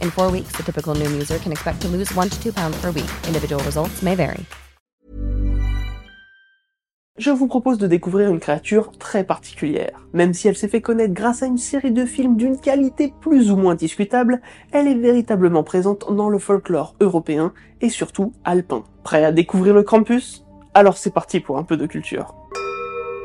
In four weeks, the typical Noom user can expect to lose one to two pounds per week. Individual results may vary. je vous propose de découvrir une créature très particulière. Même si elle s'est fait connaître grâce à une série de films d'une qualité plus ou moins discutable, elle est véritablement présente dans le folklore européen et surtout alpin. Prêt à découvrir le Krampus? Alors c'est parti pour un peu de culture.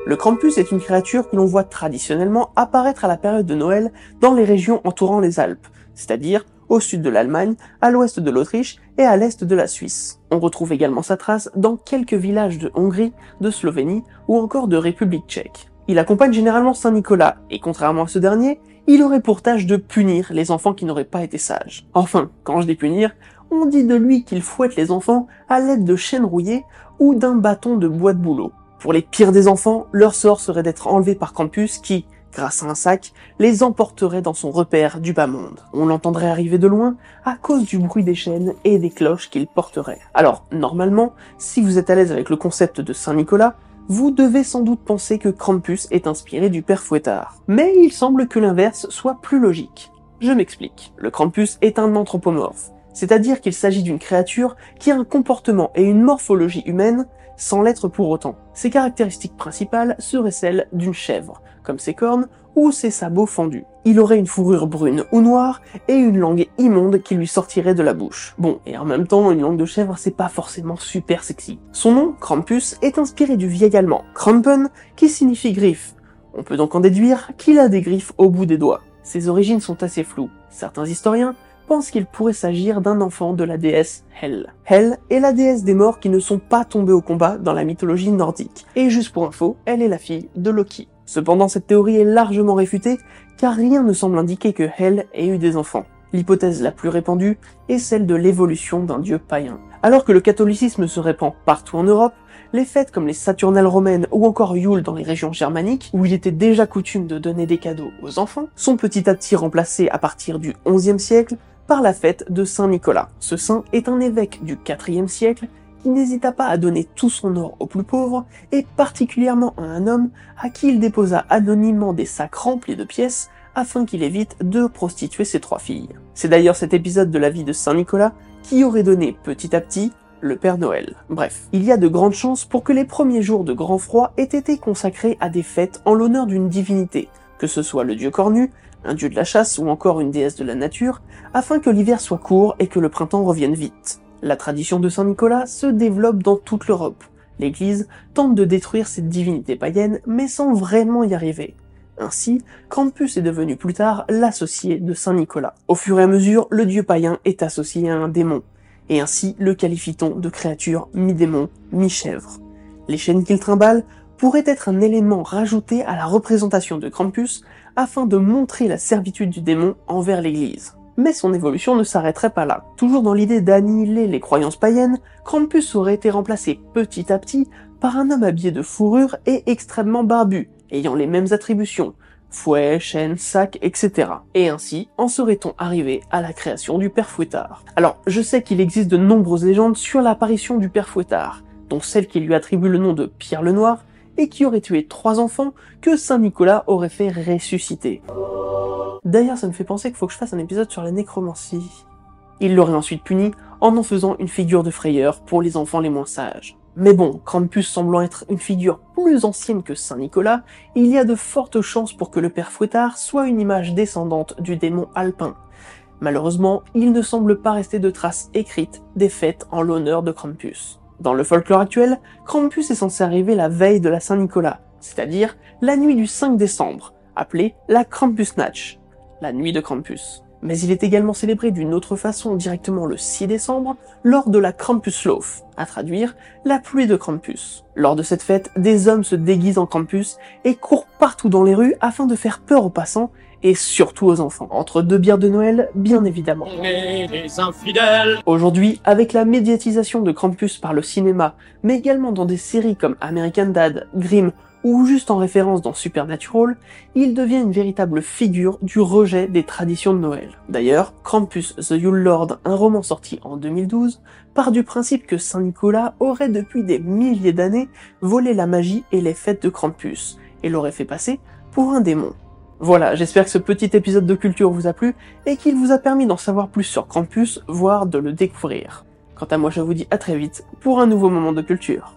Le Krampus est une créature que l'on voit traditionnellement apparaître à la période de Noël dans les régions entourant les Alpes, c'est-à-dire au sud de l'Allemagne, à l'ouest de l'Autriche et à l'est de la Suisse. On retrouve également sa trace dans quelques villages de Hongrie, de Slovénie ou encore de République tchèque. Il accompagne généralement Saint Nicolas, et contrairement à ce dernier, il aurait pour tâche de punir les enfants qui n'auraient pas été sages. Enfin, quand je dis punir, on dit de lui qu'il fouette les enfants à l'aide de chaînes rouillées ou d'un bâton de bois de boulot. Pour les pires des enfants, leur sort serait d'être enlevés par Campus qui, grâce à un sac, les emporterait dans son repère du bas monde. On l'entendrait arriver de loin à cause du bruit des chaînes et des cloches qu'il porterait. Alors, normalement, si vous êtes à l'aise avec le concept de Saint-Nicolas, vous devez sans doute penser que Krampus est inspiré du père Fouettard. Mais il semble que l'inverse soit plus logique. Je m'explique. Le Krampus est un anthropomorphe, c'est-à-dire qu'il s'agit d'une créature qui a un comportement et une morphologie humaine sans l'être pour autant. Ses caractéristiques principales seraient celles d'une chèvre, comme ses cornes ou ses sabots fendus. Il aurait une fourrure brune ou noire et une langue immonde qui lui sortirait de la bouche. Bon, et en même temps, une langue de chèvre, c'est pas forcément super sexy. Son nom, Krampus, est inspiré du vieil allemand Krampen, qui signifie griffe. On peut donc en déduire qu'il a des griffes au bout des doigts. Ses origines sont assez floues. Certains historiens pense qu'il pourrait s'agir d'un enfant de la déesse Hel. Hel est la déesse des morts qui ne sont pas tombés au combat dans la mythologie nordique. Et juste pour info, elle est la fille de Loki. Cependant, cette théorie est largement réfutée, car rien ne semble indiquer que Hel ait eu des enfants. L'hypothèse la plus répandue est celle de l'évolution d'un dieu païen. Alors que le catholicisme se répand partout en Europe, les fêtes comme les Saturnales romaines ou encore Yule dans les régions germaniques, où il était déjà coutume de donner des cadeaux aux enfants, sont petit à petit remplacés à partir du XIe siècle par la fête de Saint Nicolas. Ce saint est un évêque du IVe siècle qui n'hésita pas à donner tout son or aux plus pauvres, et particulièrement à un homme à qui il déposa anonymement des sacs remplis de pièces afin qu'il évite de prostituer ses trois filles. C'est d'ailleurs cet épisode de la vie de Saint Nicolas qui aurait donné petit à petit le Père Noël. Bref, il y a de grandes chances pour que les premiers jours de grand froid aient été consacrés à des fêtes en l'honneur d'une divinité, que ce soit le dieu cornu, un dieu de la chasse ou encore une déesse de la nature, afin que l'hiver soit court et que le printemps revienne vite. La tradition de Saint-Nicolas se développe dans toute l'Europe. L'Église tente de détruire cette divinité païenne, mais sans vraiment y arriver. Ainsi, Krampus est devenu plus tard l'associé de Saint Nicolas. Au fur et à mesure, le dieu païen est associé à un démon, et ainsi le qualifie-t-on de créature mi-démon, mi-chèvre. Les chaînes qu'il trimballe pourraient être un élément rajouté à la représentation de Krampus afin de montrer la servitude du démon envers l'Église. Mais son évolution ne s'arrêterait pas là. Toujours dans l'idée d'annihiler les croyances païennes, Krampus aurait été remplacé petit à petit par un homme habillé de fourrure et extrêmement barbu, ayant les mêmes attributions, fouet, chaîne, sac, etc. Et ainsi en serait-on arrivé à la création du père Fouettard. Alors, je sais qu'il existe de nombreuses légendes sur l'apparition du père Fouettard, dont celle qui lui attribue le nom de Pierre le Noir, et qui aurait tué trois enfants que Saint Nicolas aurait fait ressusciter. D'ailleurs, ça me fait penser qu'il faut que je fasse un épisode sur la nécromancie. Il l'aurait ensuite puni en en faisant une figure de frayeur pour les enfants les moins sages. Mais bon, Krampus semblant être une figure plus ancienne que Saint Nicolas, il y a de fortes chances pour que le père Fouettard soit une image descendante du démon alpin. Malheureusement, il ne semble pas rester de traces écrites des fêtes en l'honneur de Krampus. Dans le folklore actuel, Krampus est censé arriver la veille de la Saint-Nicolas, c'est-à-dire la nuit du 5 décembre, appelée la Krampusnacht, la nuit de Krampus. Mais il est également célébré d'une autre façon directement le 6 décembre, lors de la Krampuslauf, à traduire la pluie de Krampus. Lors de cette fête, des hommes se déguisent en Krampus et courent partout dans les rues afin de faire peur aux passants et surtout aux enfants. Entre deux bières de Noël, bien évidemment. Aujourd'hui, avec la médiatisation de Krampus par le cinéma, mais également dans des séries comme American Dad, Grimm ou juste en référence dans Supernatural, il devient une véritable figure du rejet des traditions de Noël. D'ailleurs, Krampus the Yule Lord, un roman sorti en 2012, part du principe que Saint Nicolas aurait depuis des milliers d'années volé la magie et les fêtes de Krampus, et l'aurait fait passer pour un démon. Voilà, j'espère que ce petit épisode de culture vous a plu et qu'il vous a permis d'en savoir plus sur Krampus, voire de le découvrir. Quant à moi, je vous dis à très vite pour un nouveau moment de culture.